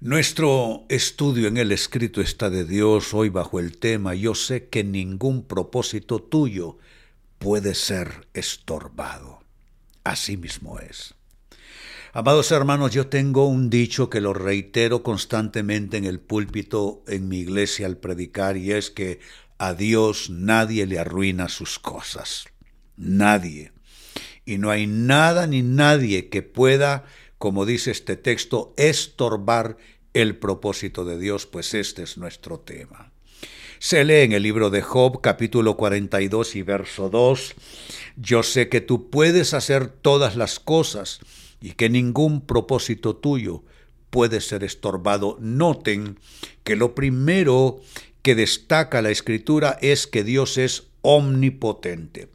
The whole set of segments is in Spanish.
Nuestro estudio en el escrito está de Dios hoy bajo el tema Yo sé que ningún propósito tuyo puede ser estorbado. Así mismo es. Amados hermanos, yo tengo un dicho que lo reitero constantemente en el púlpito en mi iglesia al predicar y es que a Dios nadie le arruina sus cosas. Nadie. Y no hay nada ni nadie que pueda, como dice este texto, estorbar el propósito de Dios, pues este es nuestro tema. Se lee en el libro de Job capítulo 42 y verso 2, Yo sé que tú puedes hacer todas las cosas y que ningún propósito tuyo puede ser estorbado. Noten que lo primero que destaca la escritura es que Dios es omnipotente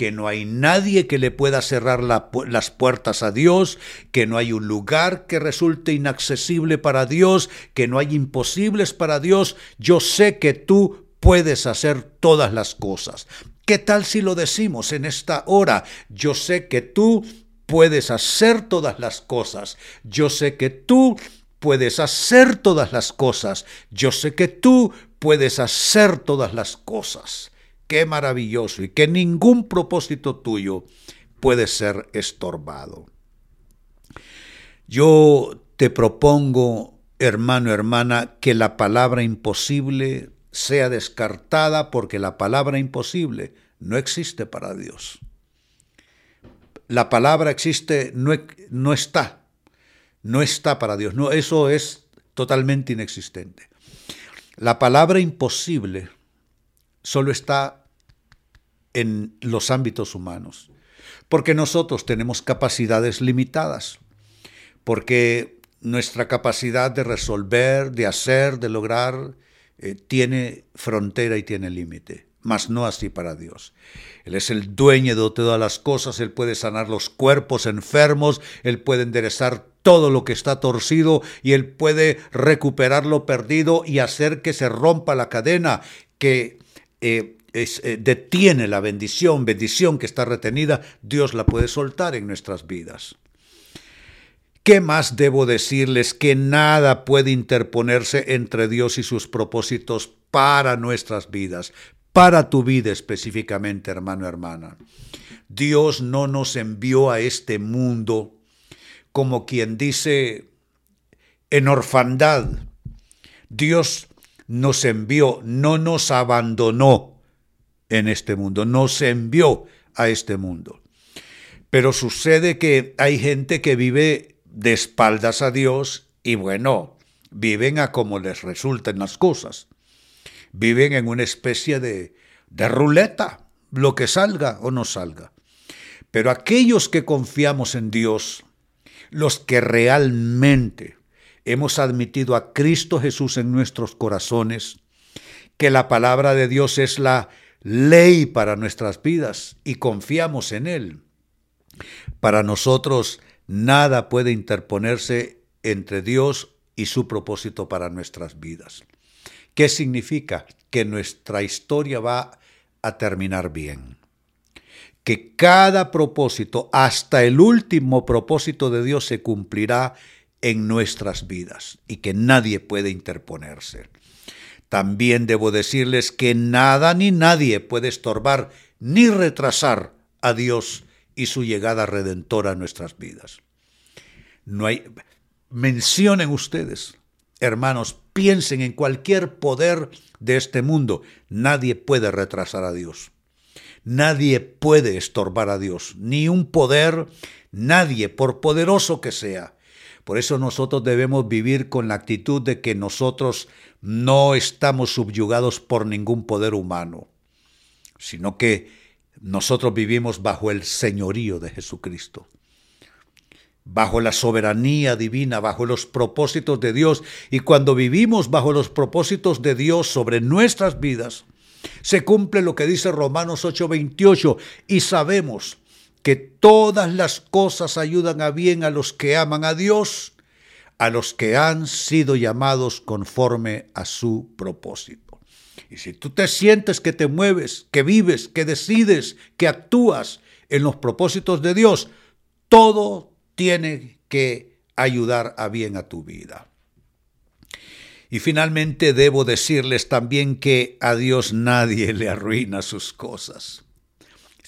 que no hay nadie que le pueda cerrar las puertas a Dios, que no hay un lugar que resulte inaccesible para Dios, que no hay imposibles para Dios. Yo sé que tú puedes hacer todas las cosas. ¿Qué tal si lo decimos en esta hora? Yo sé que tú puedes hacer todas las cosas. Yo sé que tú puedes hacer todas las cosas. Yo sé que tú puedes hacer todas las cosas qué maravilloso y que ningún propósito tuyo puede ser estorbado. Yo te propongo, hermano, hermana, que la palabra imposible sea descartada porque la palabra imposible no existe para Dios. La palabra existe, no, no está, no está para Dios, no, eso es totalmente inexistente. La palabra imposible solo está en los ámbitos humanos, porque nosotros tenemos capacidades limitadas, porque nuestra capacidad de resolver, de hacer, de lograr, eh, tiene frontera y tiene límite, mas no así para Dios. Él es el dueño de todas las cosas, Él puede sanar los cuerpos enfermos, Él puede enderezar todo lo que está torcido. Y Él puede recuperar lo perdido y hacer que se rompa la cadena que eh, eh, detiene la bendición, bendición que está retenida, Dios la puede soltar en nuestras vidas. ¿Qué más debo decirles? Que nada puede interponerse entre Dios y sus propósitos para nuestras vidas, para tu vida específicamente, hermano, hermana. Dios no nos envió a este mundo como quien dice en orfandad. Dios nos envió, no nos abandonó en este mundo, nos envió a este mundo. Pero sucede que hay gente que vive de espaldas a Dios y bueno, viven a como les resulten las cosas. Viven en una especie de, de ruleta, lo que salga o no salga. Pero aquellos que confiamos en Dios, los que realmente hemos admitido a Cristo Jesús en nuestros corazones, que la palabra de Dios es la ley para nuestras vidas y confiamos en Él. Para nosotros nada puede interponerse entre Dios y su propósito para nuestras vidas. ¿Qué significa? Que nuestra historia va a terminar bien. Que cada propósito, hasta el último propósito de Dios, se cumplirá en nuestras vidas y que nadie puede interponerse. También debo decirles que nada ni nadie puede estorbar ni retrasar a Dios y su llegada redentora a nuestras vidas. No hay mencionen ustedes, hermanos, piensen en cualquier poder de este mundo, nadie puede retrasar a Dios. Nadie puede estorbar a Dios, ni un poder, nadie, por poderoso que sea. Por eso nosotros debemos vivir con la actitud de que nosotros no estamos subyugados por ningún poder humano, sino que nosotros vivimos bajo el señorío de Jesucristo, bajo la soberanía divina, bajo los propósitos de Dios. Y cuando vivimos bajo los propósitos de Dios sobre nuestras vidas, se cumple lo que dice Romanos 8:28 y sabemos que todas las cosas ayudan a bien a los que aman a Dios, a los que han sido llamados conforme a su propósito. Y si tú te sientes que te mueves, que vives, que decides, que actúas en los propósitos de Dios, todo tiene que ayudar a bien a tu vida. Y finalmente debo decirles también que a Dios nadie le arruina sus cosas.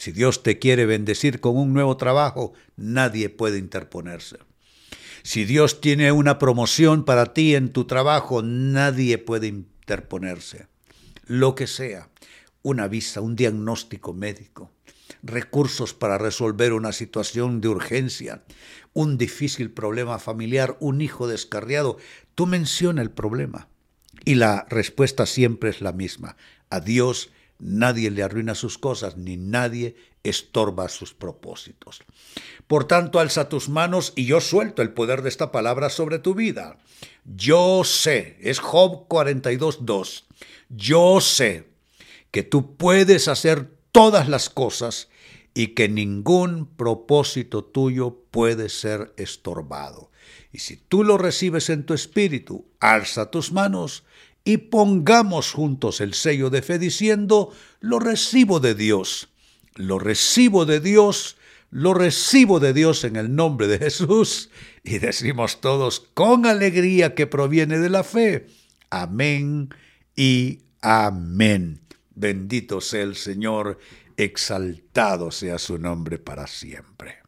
Si Dios te quiere bendecir con un nuevo trabajo, nadie puede interponerse. Si Dios tiene una promoción para ti en tu trabajo, nadie puede interponerse. Lo que sea, una visa, un diagnóstico médico, recursos para resolver una situación de urgencia, un difícil problema familiar, un hijo descarriado. Tú menciona el problema y la respuesta siempre es la misma. A Dios nadie le arruina sus cosas, ni nadie estorba sus propósitos. Por tanto, alza tus manos y yo suelto el poder de esta palabra sobre tu vida. Yo sé, es Job 42.2, yo sé que tú puedes hacer todas las cosas y que ningún propósito tuyo puede ser estorbado. Y si tú lo recibes en tu espíritu, alza tus manos y pongamos juntos el sello de fe diciendo, lo recibo de Dios, lo recibo de Dios, lo recibo de Dios en el nombre de Jesús. Y decimos todos con alegría que proviene de la fe. Amén y amén. Bendito sea el Señor, exaltado sea su nombre para siempre.